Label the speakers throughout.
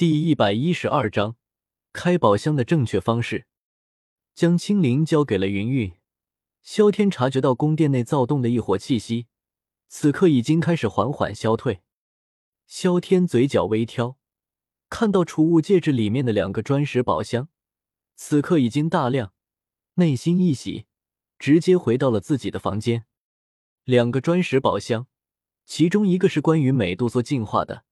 Speaker 1: 第一百一十二章，开宝箱的正确方式。将青灵交给了云云。萧天察觉到宫殿内躁动的异火气息，此刻已经开始缓缓消退。萧天嘴角微挑，看到储物戒指里面的两个砖石宝箱，此刻已经大亮，内心一喜，直接回到了自己的房间。两个砖石宝箱，其中一个是关于美杜莎进化的。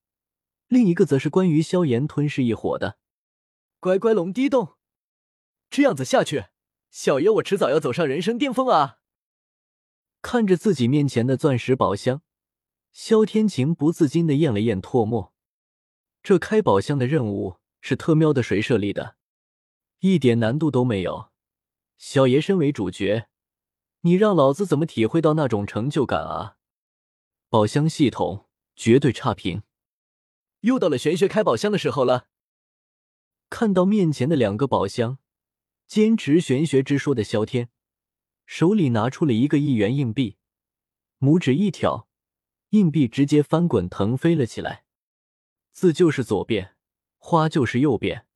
Speaker 1: 另一个则是关于萧炎吞噬异火的。
Speaker 2: 乖乖龙滴洞，这样子下去，小爷我迟早要走上人生巅峰啊！
Speaker 1: 看着自己面前的钻石宝箱，萧天晴不自禁的咽了咽唾沫。这开宝箱的任务是特喵的谁设立的？一点难度都没有。小爷身为主角，你让老子怎么体会到那种成就感啊？宝箱系统绝对差评。
Speaker 2: 又到了玄学开宝箱的时候了。
Speaker 1: 看到面前的两个宝箱，坚持玄学之说的萧天手里拿出了一个一元硬币，拇指一挑，硬币直接翻滚腾飞了起来。字就是左边，花就是右边。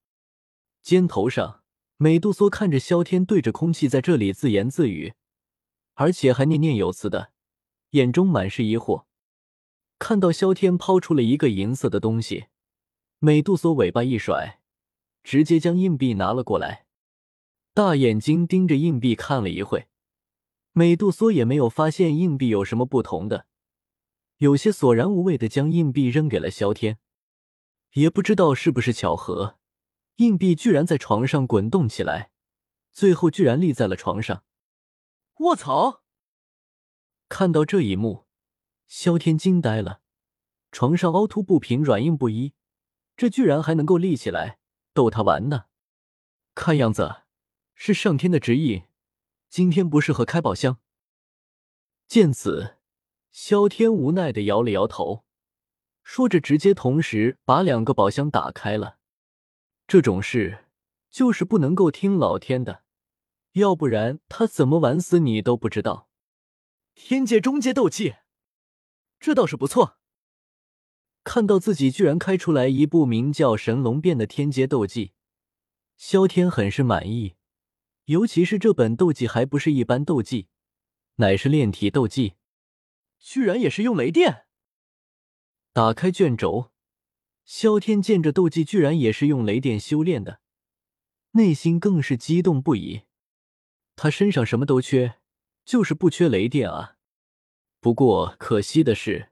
Speaker 1: 肩头上，美杜莎看着萧天对着空气在这里自言自语，而且还念念有词的，眼中满是疑惑。看到萧天抛出了一个银色的东西，美杜莎尾巴一甩，直接将硬币拿了过来，大眼睛盯着硬币看了一会。美杜莎也没有发现硬币有什么不同的，有些索然无味的将硬币扔给了萧天。也不知道是不是巧合，硬币居然在床上滚动起来，最后居然立在了床上。
Speaker 2: 卧槽！
Speaker 1: 看到这一幕。萧天惊呆了，床上凹凸不平，软硬不一，这居然还能够立起来，逗他玩呢。看样子是上天的旨意，今天不适合开宝箱。见此，萧天无奈的摇了摇头，说着直接同时把两个宝箱打开了。这种事就是不能够听老天的，要不然他怎么玩死你都不知道。
Speaker 2: 天界中阶斗技。这倒是不错。
Speaker 1: 看到自己居然开出来一部名叫《神龙变》的天阶斗技，萧天很是满意。尤其是这本斗技还不是一般斗技，乃是炼体斗技，
Speaker 2: 居然也是用雷电。
Speaker 1: 打开卷轴，萧天见这斗技居然也是用雷电修炼的，内心更是激动不已。他身上什么都缺，就是不缺雷电啊。不过可惜的是，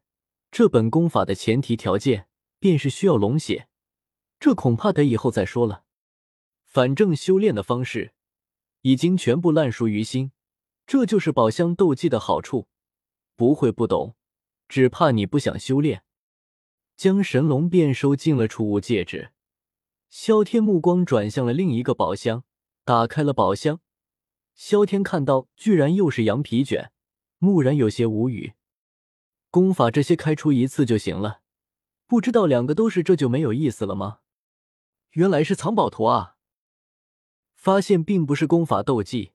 Speaker 1: 这本功法的前提条件便是需要龙血，这恐怕得以后再说了。反正修炼的方式已经全部烂熟于心，这就是宝箱斗技的好处，不会不懂，只怕你不想修炼。将神龙变收进了储物戒指，萧天目光转向了另一个宝箱，打开了宝箱，萧天看到居然又是羊皮卷。蓦然有些无语，功法这些开出一次就行了，不知道两个都是这就没有意思了吗？原来是藏宝图啊！发现并不是功法斗技，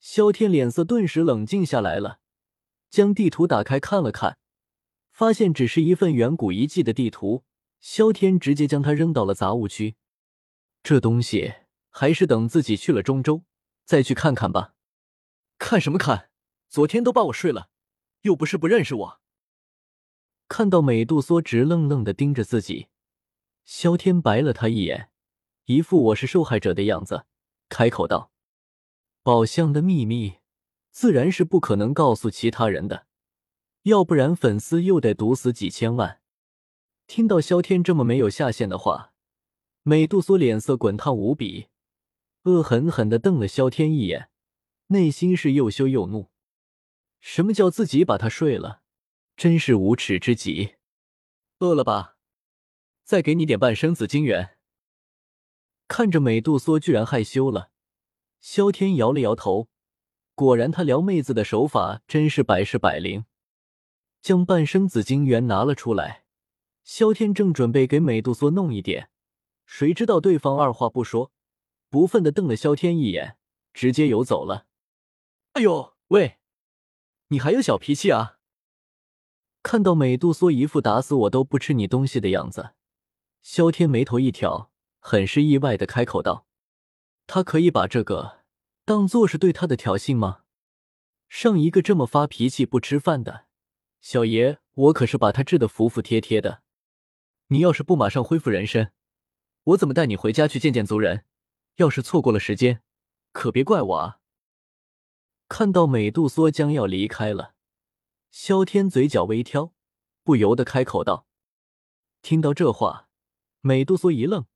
Speaker 1: 萧天脸色顿时冷静下来了，将地图打开看了看，发现只是一份远古遗迹的地图，萧天直接将它扔到了杂物区。这东西还是等自己去了中州再去看看吧。
Speaker 2: 看什么看？昨天都把我睡了，又不是不认识我。
Speaker 1: 看到美杜莎直愣愣的盯着自己，萧天白了他一眼，一副我是受害者的样子，开口道：“宝箱的秘密自然是不可能告诉其他人的，要不然粉丝又得毒死几千万。”听到萧天这么没有下限的话，美杜莎脸色滚烫无比，恶狠狠的瞪了萧天一眼，内心是又羞又怒。什么叫自己把他睡了？真是无耻之极！
Speaker 2: 饿了吧？再给你点半生紫金元。
Speaker 1: 看着美杜莎居然害羞了，萧天摇了摇头。果然，他撩妹子的手法真是百试百灵。将半生紫金元拿了出来，萧天正准备给美杜莎弄一点，谁知道对方二话不说，不忿的瞪了萧天一眼，直接游走了。
Speaker 2: 哎呦喂！你还有小脾气啊！
Speaker 1: 看到美杜莎一副打死我都不吃你东西的样子，萧天眉头一挑，很是意外的开口道：“他可以把这个当做是对他的挑衅吗？上一个这么发脾气不吃饭的小爷，我可是把他治得服服帖帖的。你要是不马上恢复人身，我怎么带你回家去见见族人？要是错过了时间，可别怪我啊！”看到美杜莎将要离开了，萧天嘴角微挑，不由得开口道：“听到这话。”美杜莎一愣，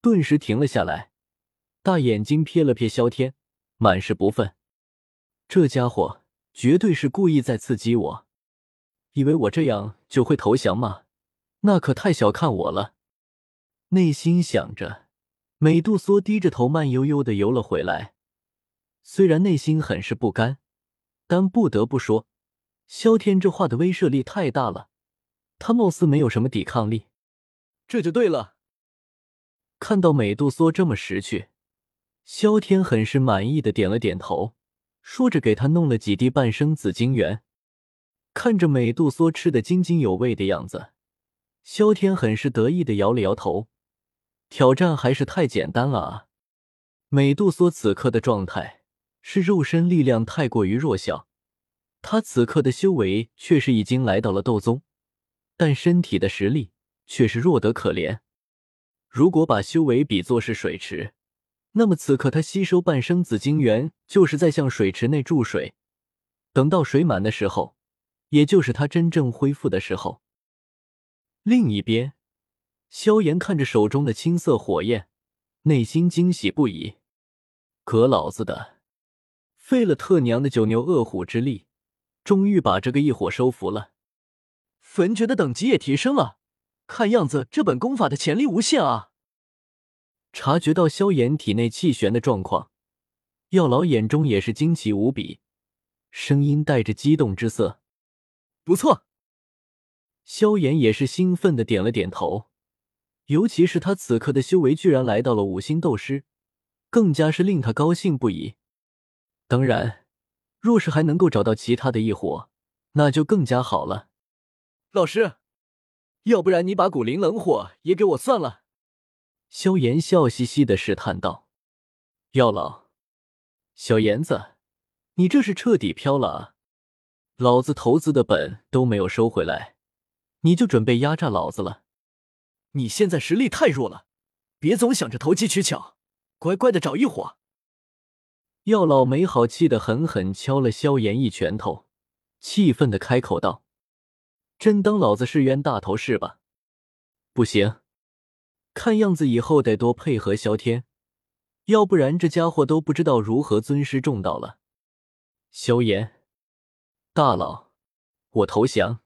Speaker 1: 顿时停了下来，大眼睛瞥了瞥萧天，满是不忿。这家伙绝对是故意在刺激我，以为我这样就会投降吗？那可太小看我了。内心想着，美杜莎低着头，慢悠悠的游了回来。虽然内心很是不甘，但不得不说，萧天这话的威慑力太大了，他貌似没有什么抵抗力。
Speaker 2: 这就对了。
Speaker 1: 看到美杜莎这么识趣，萧天很是满意的点了点头，说着给他弄了几滴半生紫晶元。看着美杜莎吃的津津有味的样子，萧天很是得意的摇了摇头。挑战还是太简单了啊！美杜莎此刻的状态是肉身力量太过于弱小，他此刻的修为却是已经来到了斗宗，但身体的实力。却是弱得可怜。如果把修为比作是水池，那么此刻他吸收半生紫晶元，就是在向水池内注水。等到水满的时候，也就是他真正恢复的时候。另一边，萧炎看着手中的青色火焰，内心惊喜不已。可老子的，费了特娘的九牛二虎之力，终于把这个异火收服了。
Speaker 2: 焚诀的等级也提升了。看样子，这本功法的潜力无限啊！
Speaker 1: 察觉到萧炎体内气旋的状况，药老眼中也是惊奇无比，声音带着激动之色：“
Speaker 2: 不错。”
Speaker 1: 萧炎也是兴奋的点了点头，尤其是他此刻的修为居然来到了五星斗师，更加是令他高兴不已。当然，若是还能够找到其他的异火，那就更加好了。
Speaker 2: 老师。要不然你把古灵冷火也给我算了。”
Speaker 1: 萧炎笑嘻嘻的试探道。“药老，小炎子，你这是彻底飘了啊！老子投资的本都没有收回来，你就准备压榨老子了？
Speaker 2: 你现在实力太弱了，别总想着投机取巧，乖乖的找一伙。”
Speaker 1: 药老没好气的狠狠敲了萧炎一拳头，气愤的开口道。真当老子是冤大头是吧？不行，看样子以后得多配合萧天，要不然这家伙都不知道如何尊师重道了。萧炎，大佬，我投降。